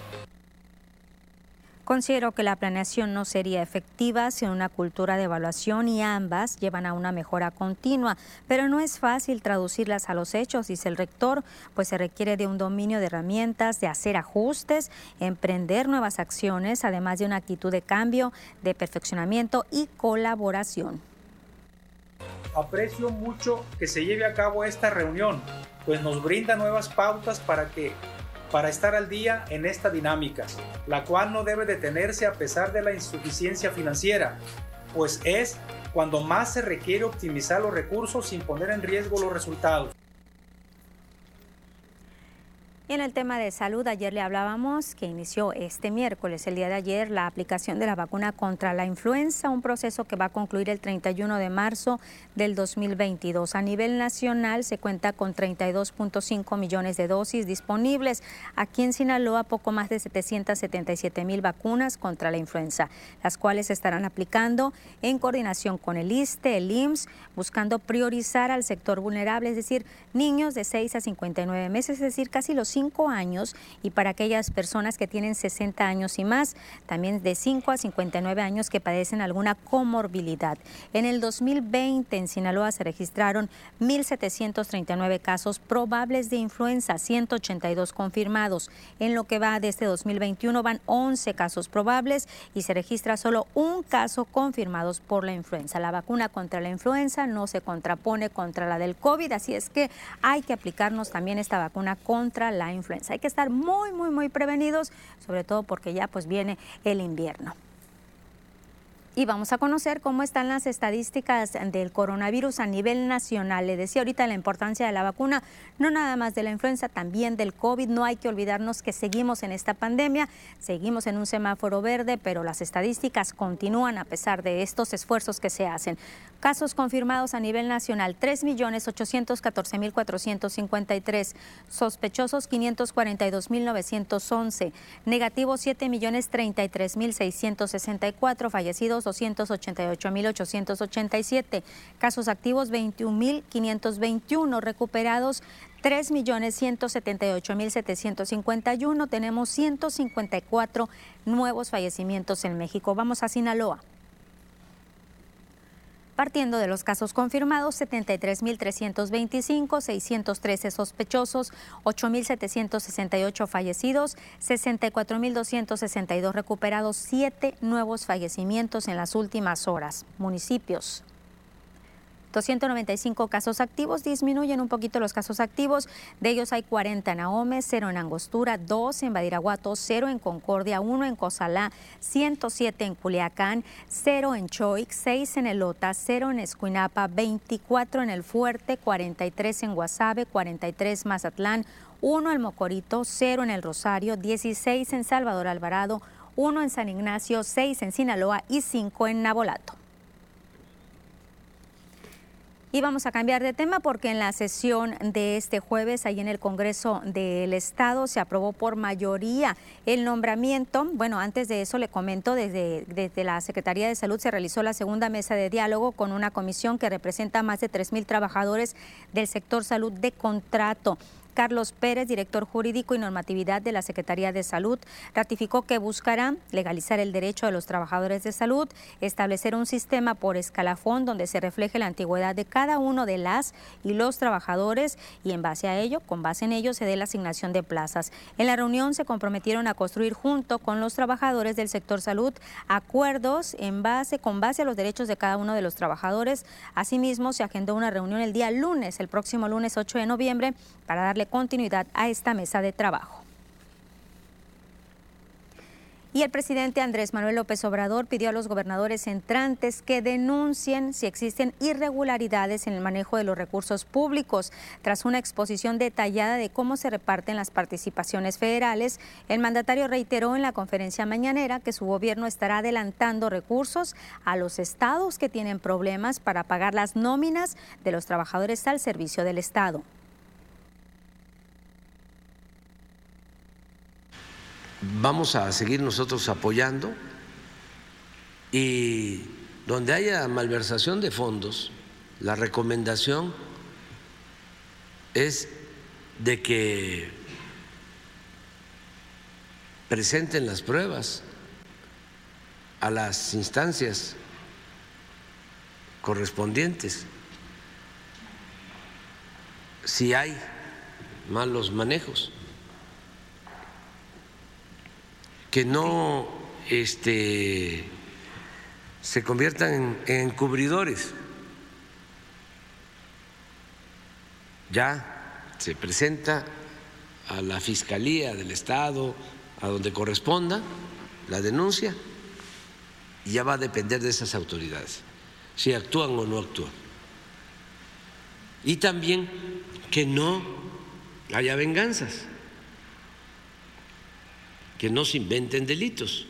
Considero que la planeación no sería efectiva sin una cultura de evaluación y ambas llevan a una mejora continua, pero no es fácil traducirlas a los hechos, dice el rector, pues se requiere de un dominio de herramientas, de hacer ajustes, emprender nuevas acciones, además de una actitud de cambio, de perfeccionamiento y colaboración aprecio mucho que se lleve a cabo esta reunión, pues nos brinda nuevas pautas para que para estar al día en esta dinámica, la cual no debe detenerse a pesar de la insuficiencia financiera, pues es cuando más se requiere optimizar los recursos sin poner en riesgo los resultados. En el tema de salud, ayer le hablábamos que inició este miércoles, el día de ayer, la aplicación de la vacuna contra la influenza, un proceso que va a concluir el 31 de marzo del 2022. A nivel nacional se cuenta con 32.5 millones de dosis disponibles. Aquí en Sinaloa, poco más de 777 mil vacunas contra la influenza, las cuales se estarán aplicando en coordinación con el ISTE, el IMSS, buscando priorizar al sector vulnerable, es decir, niños de 6 a 59 meses, es decir, casi los años y para aquellas personas que tienen 60 años y más, también de 5 a 59 años que padecen alguna comorbilidad. En el 2020 en Sinaloa se registraron 1.739 casos probables de influenza, 182 confirmados. En lo que va de este 2021 van 11 casos probables y se registra solo un caso confirmados por la influenza. La vacuna contra la influenza no se contrapone contra la del COVID, así es que hay que aplicarnos también esta vacuna contra la influenza. Hay que estar muy, muy, muy prevenidos, sobre todo porque ya pues viene el invierno. Y vamos a conocer cómo están las estadísticas del coronavirus a nivel nacional. Le decía ahorita la importancia de la vacuna, no nada más de la influenza, también del COVID. No hay que olvidarnos que seguimos en esta pandemia, seguimos en un semáforo verde, pero las estadísticas continúan a pesar de estos esfuerzos que se hacen. Casos confirmados a nivel nacional, 3.814.453. Sospechosos, 542.911. Negativos, 7.033.664. Fallecidos, 288.887. Casos activos, 21.521. Recuperados, 3.178.751. Tenemos 154 nuevos fallecimientos en México. Vamos a Sinaloa. Partiendo de los casos confirmados, 73.325, 613 sospechosos, 8.768 fallecidos, 64.262 recuperados, 7 nuevos fallecimientos en las últimas horas. Municipios. 295 casos activos, disminuyen un poquito los casos activos, de ellos hay 40 en Ahome, 0 en Angostura, 2 en Badiraguato, 0 en Concordia, 1 en Cozalá, 107 en Culiacán, 0 en Choix, 6 en Elota, 0 en Escuinapa, 24 en El Fuerte, 43 en Guasave, 43 Mazatlán, 1 en Mocorito, 0 en El Rosario, 16 en Salvador Alvarado, 1 en San Ignacio, 6 en Sinaloa y 5 en Nabolato. Y vamos a cambiar de tema porque en la sesión de este jueves, ahí en el Congreso del Estado, se aprobó por mayoría el nombramiento. Bueno, antes de eso le comento, desde, desde la Secretaría de Salud se realizó la segunda mesa de diálogo con una comisión que representa más de 3.000 trabajadores del sector salud de contrato. Carlos Pérez, director jurídico y normatividad de la Secretaría de Salud, ratificó que buscará legalizar el derecho de los trabajadores de salud, establecer un sistema por escalafón donde se refleje la antigüedad de cada uno de las y los trabajadores y en base a ello, con base en ello, se dé la asignación de plazas. En la reunión se comprometieron a construir junto con los trabajadores del sector salud acuerdos en base, con base a los derechos de cada uno de los trabajadores. Asimismo, se agendó una reunión el día lunes, el próximo lunes 8 de noviembre, para darle continuidad a esta mesa de trabajo. Y el presidente Andrés Manuel López Obrador pidió a los gobernadores entrantes que denuncien si existen irregularidades en el manejo de los recursos públicos. Tras una exposición detallada de cómo se reparten las participaciones federales, el mandatario reiteró en la conferencia mañanera que su gobierno estará adelantando recursos a los estados que tienen problemas para pagar las nóminas de los trabajadores al servicio del Estado. Vamos a seguir nosotros apoyando y donde haya malversación de fondos, la recomendación es de que presenten las pruebas a las instancias correspondientes si hay malos manejos. Que no este, se conviertan en, encubridores. Ya se presenta a la Fiscalía del Estado, a donde corresponda la denuncia, y ya va a depender de esas autoridades, si actúan o no actúan. Y también que no haya venganzas que no se inventen delitos.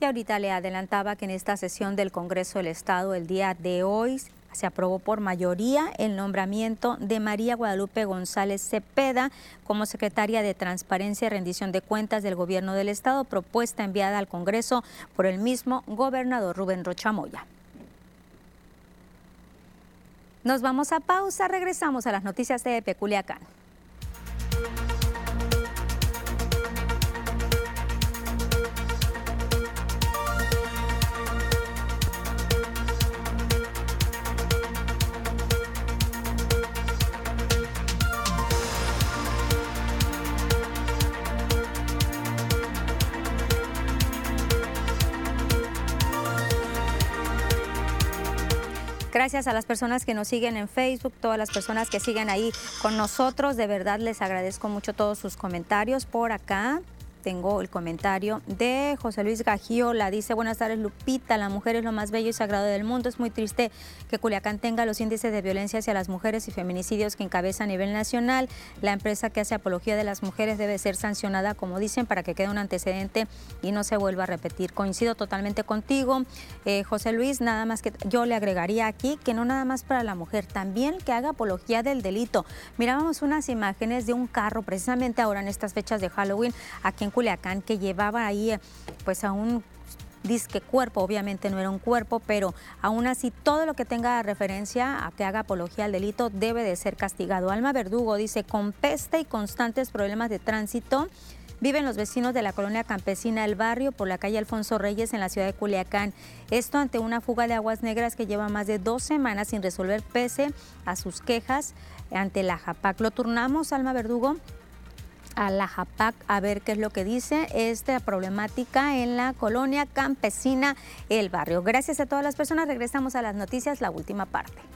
Y ahorita le adelantaba que en esta sesión del Congreso del Estado el día de hoy se aprobó por mayoría el nombramiento de María Guadalupe González Cepeda como secretaria de Transparencia y Rendición de Cuentas del Gobierno del Estado, propuesta enviada al Congreso por el mismo gobernador Rubén Rochamoya. Nos vamos a pausa, regresamos a las noticias de Peculiacán. Gracias a las personas que nos siguen en Facebook, todas las personas que siguen ahí con nosotros. De verdad les agradezco mucho todos sus comentarios por acá tengo el comentario de José Luis Gagiola. Dice, buenas tardes Lupita, la mujer es lo más bello y sagrado del mundo. Es muy triste que Culiacán tenga los índices de violencia hacia las mujeres y feminicidios que encabeza a nivel nacional. La empresa que hace apología de las mujeres debe ser sancionada, como dicen, para que quede un antecedente y no se vuelva a repetir. Coincido totalmente contigo, eh, José Luis, nada más que yo le agregaría aquí que no nada más para la mujer, también que haga apología del delito. Mirábamos unas imágenes de un carro precisamente ahora en estas fechas de Halloween aquí en Culiacán que llevaba ahí eh, pues a un disque cuerpo, obviamente no era un cuerpo, pero aún así todo lo que tenga referencia a que haga apología al delito debe de ser castigado. Alma Verdugo dice, con peste y constantes problemas de tránsito, viven los vecinos de la colonia campesina El Barrio por la calle Alfonso Reyes en la ciudad de Culiacán. Esto ante una fuga de aguas negras que lleva más de dos semanas sin resolver pese a sus quejas ante la JAPAC. Lo turnamos, Alma Verdugo a la JAPAC a ver qué es lo que dice esta problemática en la colonia campesina El Barrio. Gracias a todas las personas. Regresamos a las noticias, la última parte.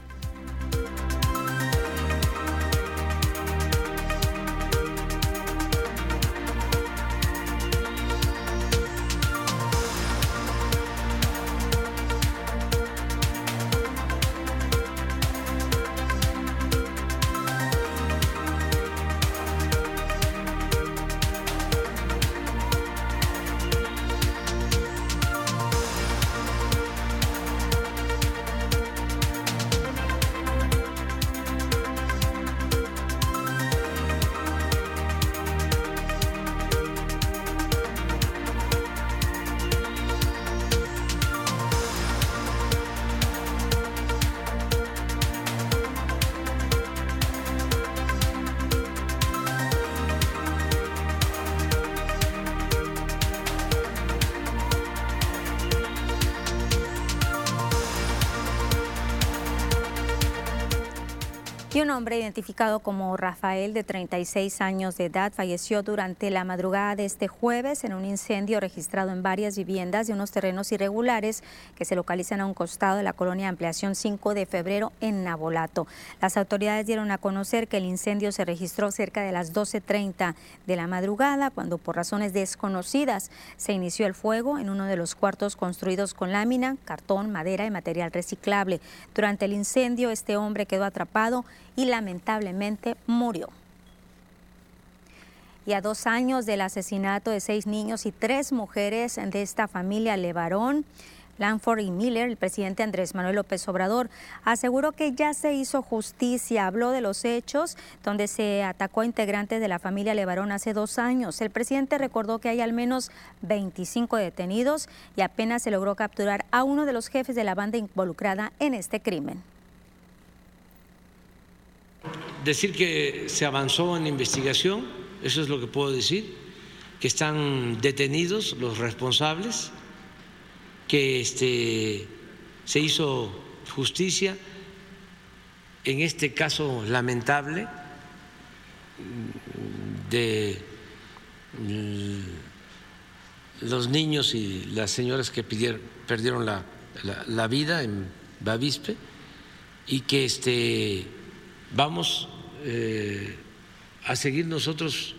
Hombre como Rafael, de 36 años de edad, falleció durante la madrugada de este jueves en un incendio registrado en varias viviendas de unos terrenos irregulares que se localizan a un costado de la colonia Ampliación 5 de febrero en Nabolato. Las autoridades dieron a conocer que el incendio se registró cerca de las 12.30 de la madrugada, cuando por razones desconocidas se inició el fuego en uno de los cuartos construidos con lámina, cartón, madera y material reciclable. Durante el incendio, este hombre quedó atrapado y lamentablemente murió. Y a dos años del asesinato de seis niños y tres mujeres de esta familia Levarón, Lanford y Miller, el presidente Andrés Manuel López Obrador, aseguró que ya se hizo justicia. Habló de los hechos donde se atacó a integrantes de la familia Levarón hace dos años. El presidente recordó que hay al menos 25 detenidos y apenas se logró capturar a uno de los jefes de la banda involucrada en este crimen decir que se avanzó en la investigación, eso es lo que puedo decir, que están detenidos los responsables, que este, se hizo justicia. En este caso lamentable de los niños y las señoras que perdieron la, la vida en Bavispe y que este, vamos eh, a seguir nosotros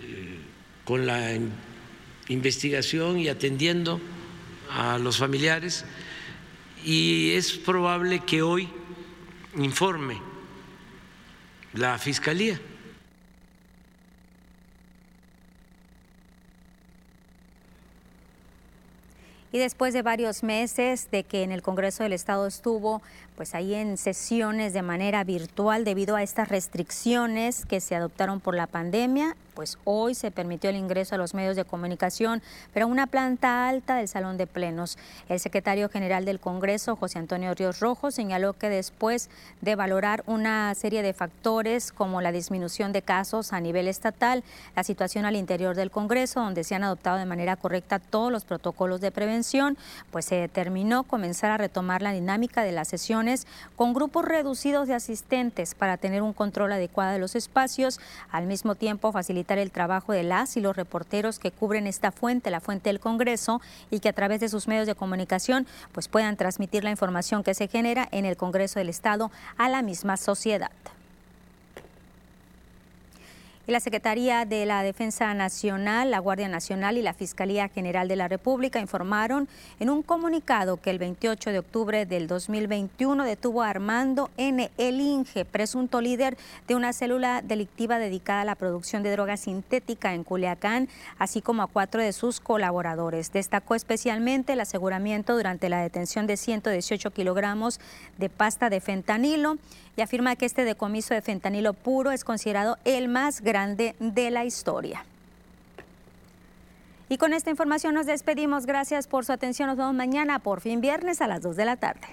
eh, con la investigación y atendiendo a los familiares y es probable que hoy informe la Fiscalía. Y después de varios meses de que en el Congreso del Estado estuvo pues ahí en sesiones de manera virtual debido a estas restricciones que se adoptaron por la pandemia, pues hoy se permitió el ingreso a los medios de comunicación, pero a una planta alta del Salón de Plenos. El secretario general del Congreso, José Antonio Ríos Rojo, señaló que después de valorar una serie de factores como la disminución de casos a nivel estatal, la situación al interior del Congreso, donde se han adoptado de manera correcta todos los protocolos de prevención, pues se determinó comenzar a retomar la dinámica de las sesiones con grupos reducidos de asistentes para tener un control adecuado de los espacios, al mismo tiempo facilitar el trabajo de las y los reporteros que cubren esta fuente, la fuente del Congreso, y que a través de sus medios de comunicación pues puedan transmitir la información que se genera en el Congreso del Estado a la misma sociedad. La Secretaría de la Defensa Nacional, la Guardia Nacional y la Fiscalía General de la República informaron en un comunicado que el 28 de octubre del 2021 detuvo a Armando N. El Inge, presunto líder de una célula delictiva dedicada a la producción de droga sintética en Culiacán, así como a cuatro de sus colaboradores. Destacó especialmente el aseguramiento durante la detención de 118 kilogramos de pasta de fentanilo y afirma que este decomiso de fentanilo puro es considerado el más de la historia. Y con esta información nos despedimos. Gracias por su atención. Nos vemos mañana, por fin viernes, a las 2 de la tarde.